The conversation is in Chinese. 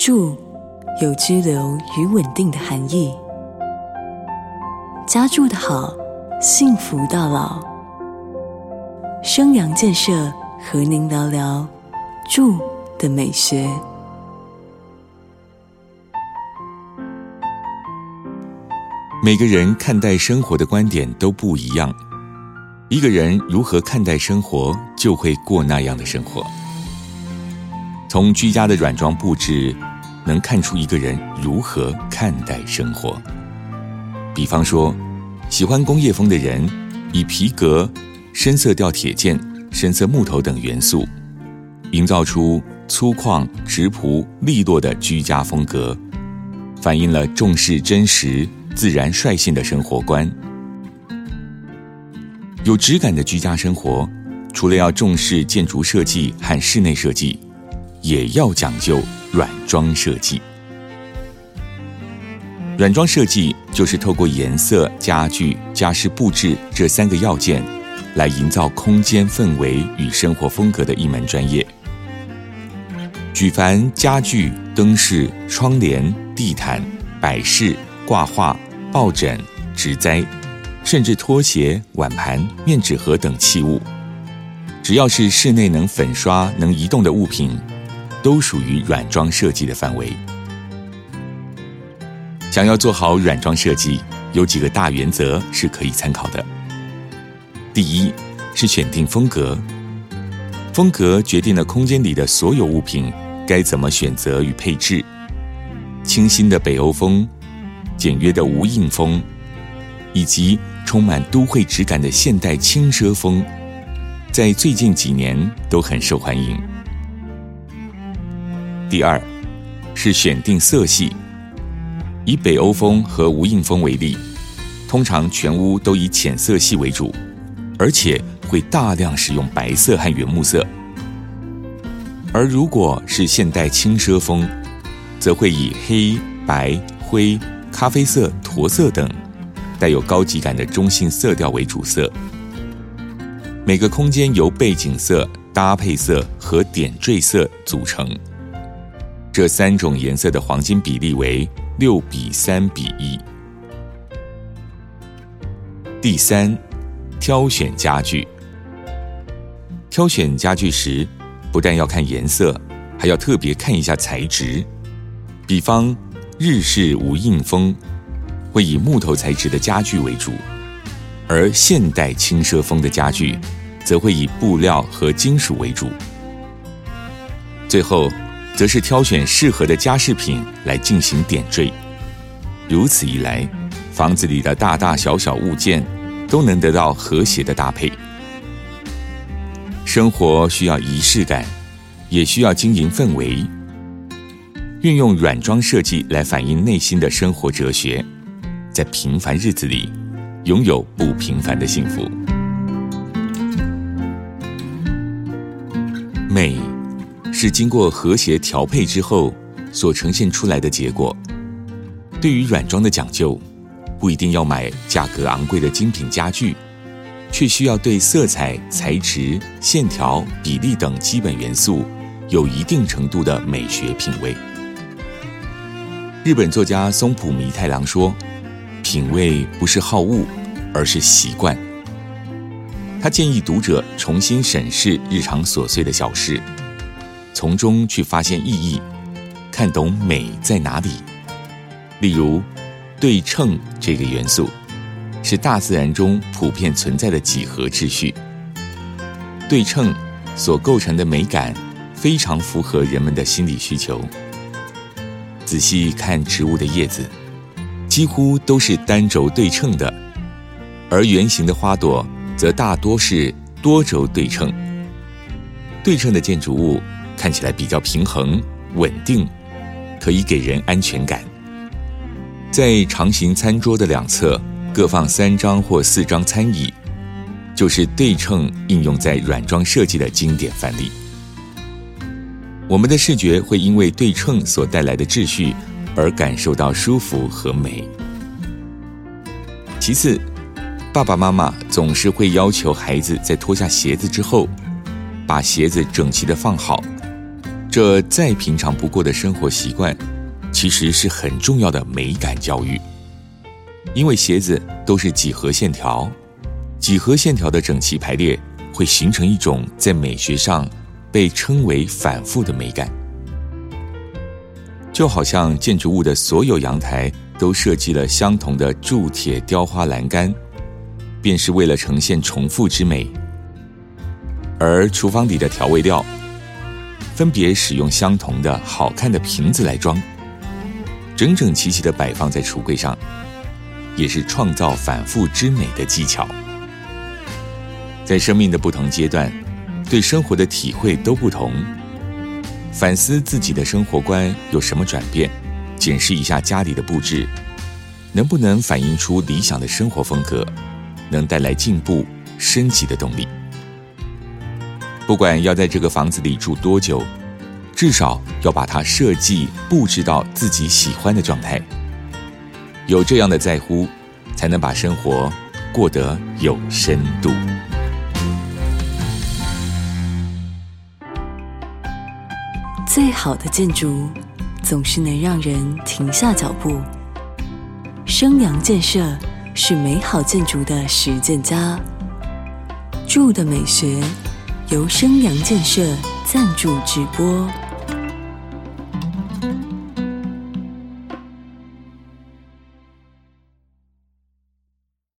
住有居留与稳定的含义。家住的好，幸福到老。生阳建设和您聊聊住的美学。每个人看待生活的观点都不一样，一个人如何看待生活，就会过那样的生活。从居家的软装布置，能看出一个人如何看待生活。比方说，喜欢工业风的人，以皮革、深色吊铁件、深色木头等元素，营造出粗犷、直朴、利落的居家风格，反映了重视真实。自然率性的生活观，有质感的居家生活，除了要重视建筑设计和室内设计，也要讲究软装设计。软装设计就是透过颜色、家具、家饰布置这三个要件，来营造空间氛围与生活风格的一门专业。举凡家具、灯饰、窗帘、地毯、摆饰。挂画、抱枕、植栽，甚至拖鞋、碗盘、面纸盒等器物，只要是室内能粉刷、能移动的物品，都属于软装设计的范围。想要做好软装设计，有几个大原则是可以参考的。第一是选定风格，风格决定了空间里的所有物品该怎么选择与配置。清新的北欧风。简约的无印风，以及充满都会质感的现代轻奢风，在最近几年都很受欢迎。第二，是选定色系，以北欧风和无印风为例，通常全屋都以浅色系为主，而且会大量使用白色和原木色。而如果是现代轻奢风，则会以黑白灰。咖啡色、驼色等带有高级感的中性色调为主色。每个空间由背景色、搭配色和点缀色组成。这三种颜色的黄金比例为六比三比一。第三，挑选家具。挑选家具时，不但要看颜色，还要特别看一下材质。比方。日式无印风会以木头材质的家具为主，而现代轻奢风的家具则会以布料和金属为主。最后，则是挑选适合的家饰品来进行点缀。如此一来，房子里的大大小小物件都能得到和谐的搭配。生活需要仪式感，也需要经营氛围。运用软装设计来反映内心的生活哲学，在平凡日子里拥有不平凡的幸福。美是经过和谐调配之后所呈现出来的结果。对于软装的讲究，不一定要买价格昂贵的精品家具，却需要对色彩、材质、线条、比例等基本元素有一定程度的美学品味。日本作家松浦弥太郎说：“品味不是好恶，而是习惯。”他建议读者重新审视日常琐碎的小事，从中去发现意义，看懂美在哪里。例如，对称这个元素，是大自然中普遍存在的几何秩序。对称所构成的美感，非常符合人们的心理需求。仔细看植物的叶子，几乎都是单轴对称的，而圆形的花朵则大多是多轴对称。对称的建筑物看起来比较平衡稳定，可以给人安全感。在长形餐桌的两侧各放三张或四张餐椅，就是对称应用在软装设计的经典范例。我们的视觉会因为对称所带来的秩序而感受到舒服和美。其次，爸爸妈妈总是会要求孩子在脱下鞋子之后，把鞋子整齐的放好，这再平常不过的生活习惯，其实是很重要的美感教育。因为鞋子都是几何线条，几何线条的整齐排列会形成一种在美学上被称为反复的美感。就好像建筑物的所有阳台都设计了相同的铸铁雕花栏杆，便是为了呈现重复之美。而厨房里的调味料，分别使用相同的好看的瓶子来装，整整齐齐的摆放在橱柜上。也是创造反复之美的技巧。在生命的不同阶段，对生活的体会都不同。反思自己的生活观有什么转变，检视一下家里的布置，能不能反映出理想的生活风格，能带来进步升级的动力。不管要在这个房子里住多久，至少要把它设计布置到自己喜欢的状态。有这样的在乎，才能把生活过得有深度。最好的建筑，总是能让人停下脚步。生阳建设是美好建筑的实践家。住的美学，由生阳建设赞助直播。